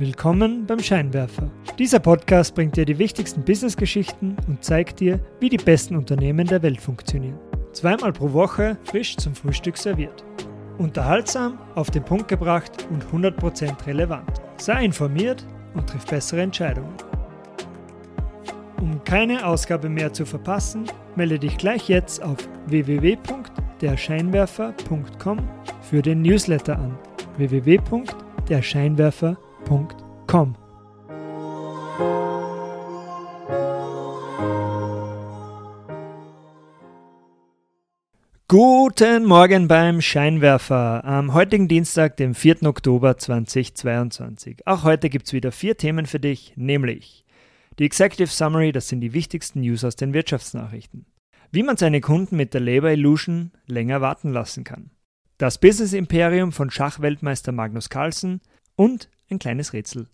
Willkommen beim Scheinwerfer. Dieser Podcast bringt dir die wichtigsten Businessgeschichten und zeigt dir, wie die besten Unternehmen der Welt funktionieren. Zweimal pro Woche frisch zum Frühstück serviert. Unterhaltsam, auf den Punkt gebracht und 100% relevant. Sei informiert und triff bessere Entscheidungen. Um keine Ausgabe mehr zu verpassen, melde dich gleich jetzt auf www.derscheinwerfer.com für den Newsletter an. www.derscheinwerfer.com Guten Morgen beim Scheinwerfer am heutigen Dienstag, dem 4. Oktober 2022. Auch heute gibt es wieder vier Themen für dich, nämlich die Executive Summary, das sind die wichtigsten News aus den Wirtschaftsnachrichten. Wie man seine Kunden mit der Labor Illusion länger warten lassen kann. Das Business Imperium von Schachweltmeister Magnus Carlsen und ein kleines Rätsel.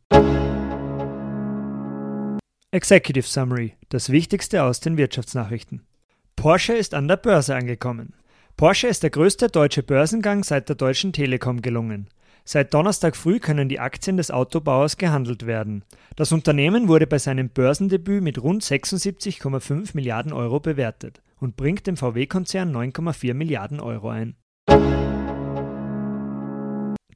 Executive Summary, das Wichtigste aus den Wirtschaftsnachrichten. Porsche ist an der Börse angekommen. Porsche ist der größte deutsche Börsengang seit der Deutschen Telekom gelungen. Seit Donnerstag früh können die Aktien des Autobauers gehandelt werden. Das Unternehmen wurde bei seinem Börsendebüt mit rund 76,5 Milliarden Euro bewertet und bringt dem VW-Konzern 9,4 Milliarden Euro ein.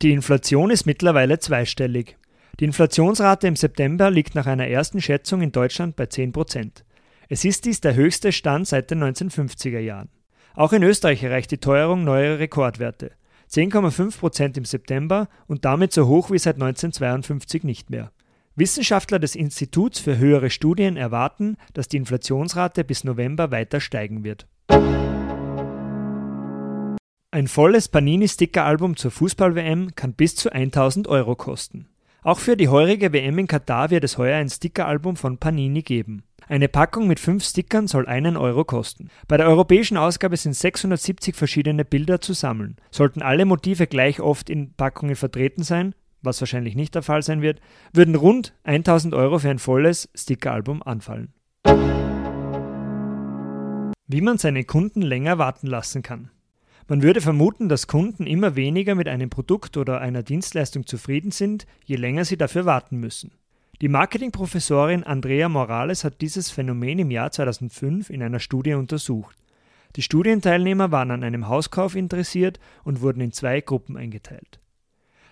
Die Inflation ist mittlerweile zweistellig. Die Inflationsrate im September liegt nach einer ersten Schätzung in Deutschland bei 10 Prozent. Es ist dies der höchste Stand seit den 1950er Jahren. Auch in Österreich erreicht die Teuerung neue Rekordwerte. 10,5 Prozent im September und damit so hoch wie seit 1952 nicht mehr. Wissenschaftler des Instituts für höhere Studien erwarten, dass die Inflationsrate bis November weiter steigen wird. Ein volles Panini-Sticker-Album zur Fußball-WM kann bis zu 1000 Euro kosten. Auch für die heurige WM in Katar wird es heuer ein Sticker-Album von Panini geben. Eine Packung mit fünf Stickern soll einen Euro kosten. Bei der europäischen Ausgabe sind 670 verschiedene Bilder zu sammeln. Sollten alle Motive gleich oft in Packungen vertreten sein, was wahrscheinlich nicht der Fall sein wird, würden rund 1000 Euro für ein volles Stickeralbum anfallen. Wie man seine Kunden länger warten lassen kann. Man würde vermuten, dass Kunden immer weniger mit einem Produkt oder einer Dienstleistung zufrieden sind, je länger sie dafür warten müssen. Die Marketingprofessorin Andrea Morales hat dieses Phänomen im Jahr 2005 in einer Studie untersucht. Die Studienteilnehmer waren an einem Hauskauf interessiert und wurden in zwei Gruppen eingeteilt.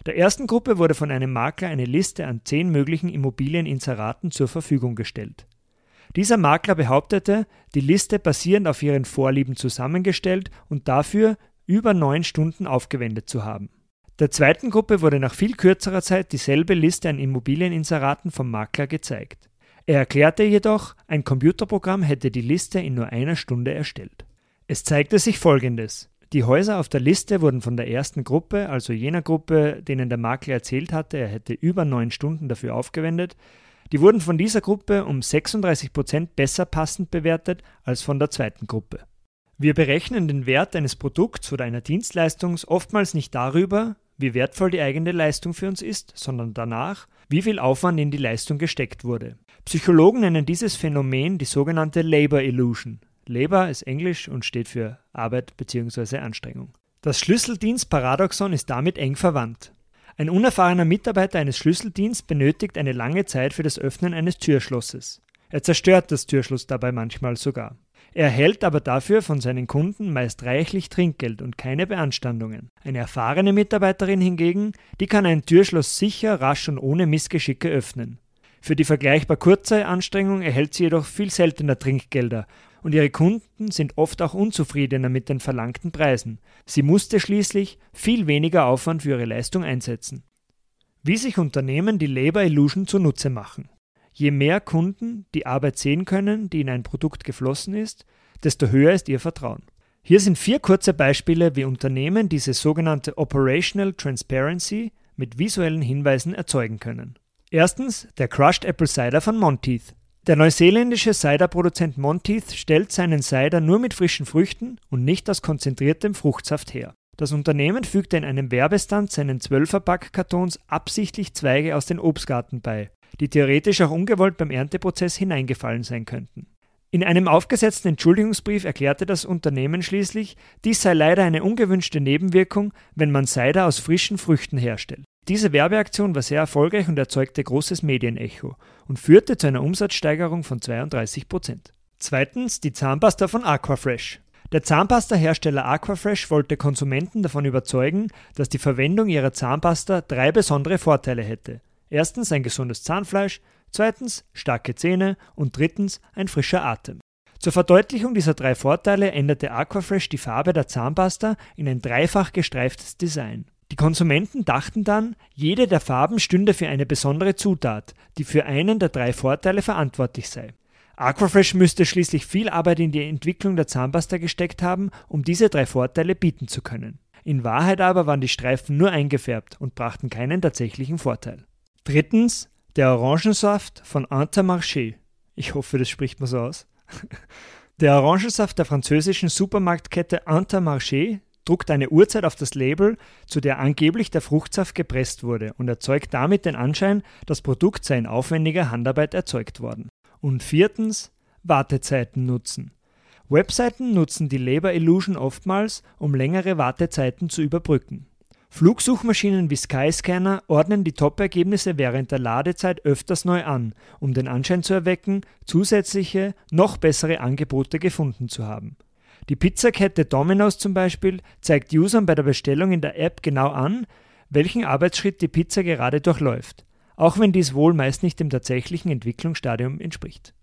Der ersten Gruppe wurde von einem Makler eine Liste an zehn möglichen Immobilieninseraten zur Verfügung gestellt. Dieser Makler behauptete, die Liste basierend auf ihren Vorlieben zusammengestellt und dafür über neun Stunden aufgewendet zu haben. Der zweiten Gruppe wurde nach viel kürzerer Zeit dieselbe Liste an Immobilieninseraten vom Makler gezeigt. Er erklärte jedoch, ein Computerprogramm hätte die Liste in nur einer Stunde erstellt. Es zeigte sich Folgendes. Die Häuser auf der Liste wurden von der ersten Gruppe, also jener Gruppe, denen der Makler erzählt hatte, er hätte über neun Stunden dafür aufgewendet, die wurden von dieser Gruppe um 36 Prozent besser passend bewertet als von der zweiten Gruppe. Wir berechnen den Wert eines Produkts oder einer Dienstleistung oftmals nicht darüber, wie wertvoll die eigene Leistung für uns ist, sondern danach, wie viel Aufwand in die Leistung gesteckt wurde. Psychologen nennen dieses Phänomen die sogenannte Labor Illusion. Labor ist Englisch und steht für Arbeit bzw. Anstrengung. Das Schlüsseldienstparadoxon ist damit eng verwandt. Ein unerfahrener Mitarbeiter eines Schlüsseldienstes benötigt eine lange Zeit für das Öffnen eines Türschlosses. Er zerstört das Türschloss dabei manchmal sogar. Er erhält aber dafür von seinen Kunden meist reichlich Trinkgeld und keine Beanstandungen. Eine erfahrene Mitarbeiterin hingegen, die kann ein Türschloss sicher, rasch und ohne Missgeschicke öffnen. Für die vergleichbar kurze Anstrengung erhält sie jedoch viel seltener Trinkgelder und ihre Kunden sind oft auch unzufriedener mit den verlangten Preisen. Sie musste schließlich viel weniger Aufwand für ihre Leistung einsetzen. Wie sich Unternehmen die Labor Illusion zunutze machen. Je mehr Kunden die Arbeit sehen können, die in ein Produkt geflossen ist, desto höher ist ihr Vertrauen. Hier sind vier kurze Beispiele, wie Unternehmen diese sogenannte Operational Transparency mit visuellen Hinweisen erzeugen können. Erstens der Crushed Apple Cider von Monteith. Der neuseeländische Ciderproduzent Monteith stellt seinen Cider nur mit frischen Früchten und nicht aus konzentriertem Fruchtsaft her. Das Unternehmen fügte in einem Werbestand seinen 12er-Packkartons absichtlich Zweige aus dem Obstgarten bei, die theoretisch auch ungewollt beim Ernteprozess hineingefallen sein könnten. In einem aufgesetzten Entschuldigungsbrief erklärte das Unternehmen schließlich, dies sei leider eine ungewünschte Nebenwirkung, wenn man Cider aus frischen Früchten herstellt. Diese Werbeaktion war sehr erfolgreich und erzeugte großes Medienecho und führte zu einer Umsatzsteigerung von 32 Prozent. Zweitens die Zahnpasta von Aquafresh. Der Zahnpasta-Hersteller Aquafresh wollte Konsumenten davon überzeugen, dass die Verwendung ihrer Zahnpasta drei besondere Vorteile hätte. Erstens ein gesundes Zahnfleisch, zweitens starke Zähne und drittens ein frischer Atem. Zur Verdeutlichung dieser drei Vorteile änderte Aquafresh die Farbe der Zahnpasta in ein dreifach gestreiftes Design. Die Konsumenten dachten dann, jede der Farben stünde für eine besondere Zutat, die für einen der drei Vorteile verantwortlich sei. Aquafresh müsste schließlich viel Arbeit in die Entwicklung der Zahnpasta gesteckt haben, um diese drei Vorteile bieten zu können. In Wahrheit aber waren die Streifen nur eingefärbt und brachten keinen tatsächlichen Vorteil. Drittens, der Orangensaft von Intermarché. Ich hoffe, das spricht man so aus. Der Orangensaft der französischen Supermarktkette Intermarché druckt eine Uhrzeit auf das Label, zu der angeblich der Fruchtsaft gepresst wurde und erzeugt damit den Anschein, das Produkt sei in aufwendiger Handarbeit erzeugt worden. Und viertens, Wartezeiten nutzen. Webseiten nutzen die Labor Illusion oftmals, um längere Wartezeiten zu überbrücken. Flugsuchmaschinen wie Skyscanner ordnen die Top-Ergebnisse während der Ladezeit öfters neu an, um den Anschein zu erwecken, zusätzliche, noch bessere Angebote gefunden zu haben. Die Pizzakette Domino's zum Beispiel zeigt Usern bei der Bestellung in der App genau an, welchen Arbeitsschritt die Pizza gerade durchläuft auch wenn dies wohl meist nicht dem tatsächlichen Entwicklungsstadium entspricht.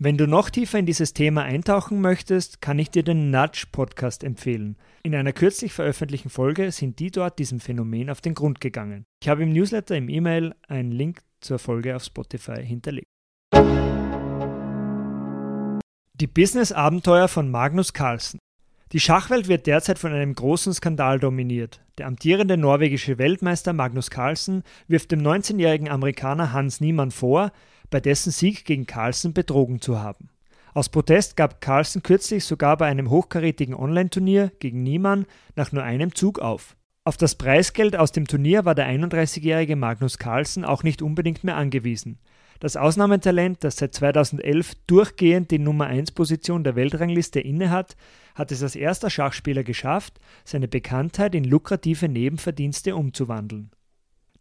Wenn du noch tiefer in dieses Thema eintauchen möchtest, kann ich dir den Nudge Podcast empfehlen. In einer kürzlich veröffentlichten Folge sind die dort diesem Phänomen auf den Grund gegangen. Ich habe im Newsletter im E-Mail einen Link zur Folge auf Spotify hinterlegt. Die Business-Abenteuer von Magnus Carlsen. Die Schachwelt wird derzeit von einem großen Skandal dominiert. Der amtierende norwegische Weltmeister Magnus Carlsen wirft dem 19-jährigen Amerikaner Hans Niemann vor, bei dessen Sieg gegen Carlsen betrogen zu haben. Aus Protest gab Carlsen kürzlich sogar bei einem hochkarätigen Online-Turnier gegen Niemann nach nur einem Zug auf. Auf das Preisgeld aus dem Turnier war der 31-jährige Magnus Carlsen auch nicht unbedingt mehr angewiesen. Das Ausnahmetalent, das seit 2011 durchgehend die Nummer 1 Position der Weltrangliste innehat, hat es als erster Schachspieler geschafft, seine Bekanntheit in lukrative Nebenverdienste umzuwandeln.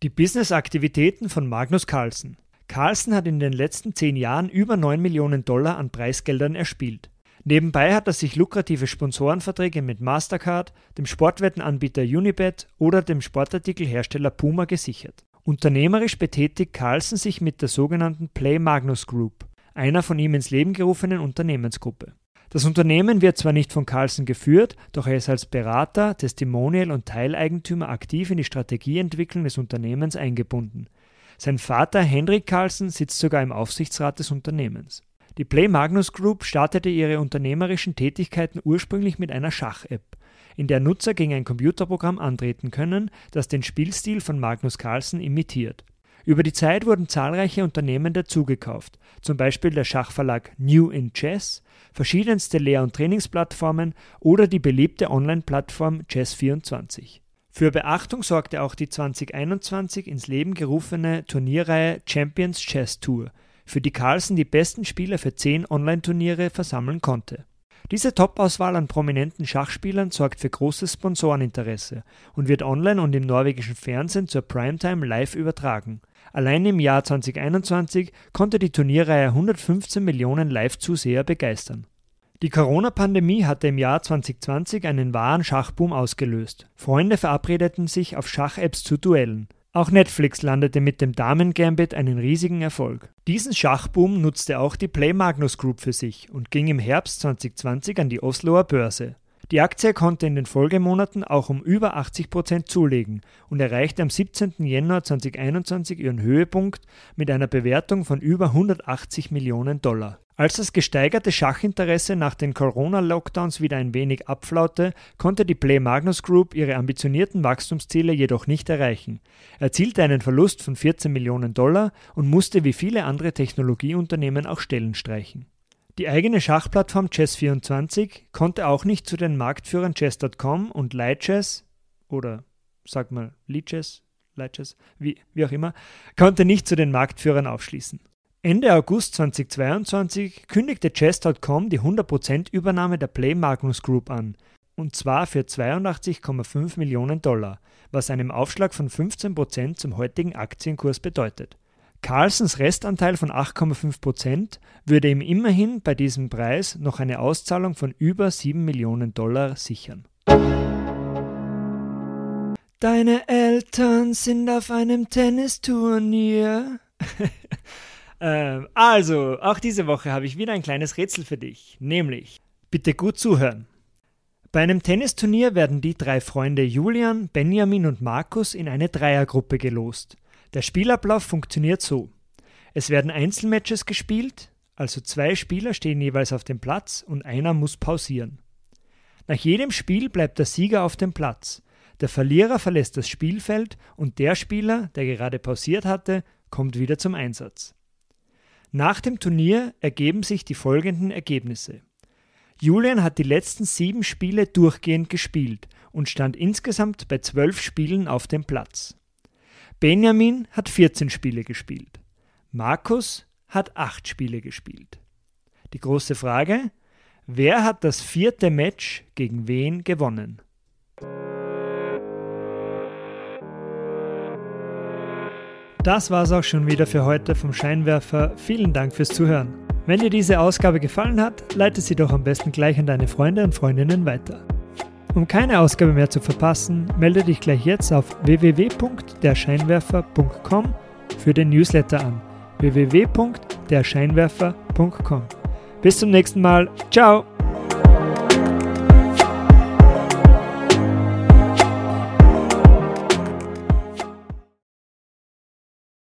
Die Businessaktivitäten von Magnus Carlsen. Carlsen hat in den letzten zehn Jahren über 9 Millionen Dollar an Preisgeldern erspielt. Nebenbei hat er sich lukrative Sponsorenverträge mit Mastercard, dem Sportwettenanbieter Unibet oder dem Sportartikelhersteller Puma gesichert. Unternehmerisch betätigt Carlsen sich mit der sogenannten Play Magnus Group, einer von ihm ins Leben gerufenen Unternehmensgruppe. Das Unternehmen wird zwar nicht von Carlsen geführt, doch er ist als Berater, Testimonial und Teileigentümer aktiv in die Strategieentwicklung des Unternehmens eingebunden. Sein Vater Henrik Carlsen sitzt sogar im Aufsichtsrat des Unternehmens. Die Play Magnus Group startete ihre unternehmerischen Tätigkeiten ursprünglich mit einer Schach-App in der Nutzer gegen ein Computerprogramm antreten können, das den Spielstil von Magnus Carlsen imitiert. Über die Zeit wurden zahlreiche Unternehmen dazugekauft, zum Beispiel der Schachverlag New in Chess, verschiedenste Lehr- und Trainingsplattformen oder die beliebte Online-Plattform Chess24. Für Beachtung sorgte auch die 2021 ins Leben gerufene Turnierreihe Champions Chess Tour, für die Carlsen die besten Spieler für zehn Online-Turniere versammeln konnte. Diese Top-Auswahl an prominenten Schachspielern sorgt für großes Sponsoreninteresse und wird online und im norwegischen Fernsehen zur Primetime live übertragen. Allein im Jahr 2021 konnte die Turnierreihe 115 Millionen Live-Zuseher begeistern. Die Corona-Pandemie hatte im Jahr 2020 einen wahren Schachboom ausgelöst. Freunde verabredeten sich auf Schach-Apps zu Duellen. Auch Netflix landete mit dem Damen-Gambit einen riesigen Erfolg. Diesen Schachboom nutzte auch die Play Magnus Group für sich und ging im Herbst 2020 an die Osloer Börse. Die Aktie konnte in den Folgemonaten auch um über 80 Prozent zulegen und erreichte am 17. Jänner 2021 ihren Höhepunkt mit einer Bewertung von über 180 Millionen Dollar. Als das gesteigerte Schachinteresse nach den Corona-Lockdowns wieder ein wenig abflaute, konnte die Play Magnus Group ihre ambitionierten Wachstumsziele jedoch nicht erreichen, erzielte einen Verlust von 14 Millionen Dollar und musste wie viele andere Technologieunternehmen auch Stellen streichen. Die eigene Schachplattform Chess24 konnte auch nicht zu den Marktführern Chess.com und Lichess oder sag mal Lichess, Lichess, wie, wie auch immer, konnte nicht zu den Marktführern aufschließen. Ende August 2022 kündigte Chess.com die 100% Übernahme der Play Magnus Group an. und zwar für 82,5 Millionen Dollar, was einem Aufschlag von 15 Prozent zum heutigen Aktienkurs bedeutet. Carlsons Restanteil von 8,5 Prozent würde ihm immerhin bei diesem Preis noch eine Auszahlung von über 7 Millionen Dollar sichern. Deine Eltern sind auf einem Tennisturnier. ähm, also, auch diese Woche habe ich wieder ein kleines Rätsel für dich, nämlich, bitte gut zuhören. Bei einem Tennisturnier werden die drei Freunde Julian, Benjamin und Markus in eine Dreiergruppe gelost. Der Spielablauf funktioniert so. Es werden Einzelmatches gespielt, also zwei Spieler stehen jeweils auf dem Platz und einer muss pausieren. Nach jedem Spiel bleibt der Sieger auf dem Platz. Der Verlierer verlässt das Spielfeld und der Spieler, der gerade pausiert hatte, kommt wieder zum Einsatz. Nach dem Turnier ergeben sich die folgenden Ergebnisse. Julian hat die letzten sieben Spiele durchgehend gespielt und stand insgesamt bei zwölf Spielen auf dem Platz. Benjamin hat 14 Spiele gespielt. Markus hat acht Spiele gespielt. Die große Frage, wer hat das vierte Match gegen wen gewonnen? Das war's auch schon wieder für heute vom Scheinwerfer. Vielen Dank fürs Zuhören. Wenn dir diese Ausgabe gefallen hat, leite sie doch am besten gleich an deine Freunde und Freundinnen weiter. Um keine Ausgabe mehr zu verpassen, melde dich gleich jetzt auf www.derscheinwerfer.com für den Newsletter an. www.derscheinwerfer.com. Bis zum nächsten Mal. Ciao!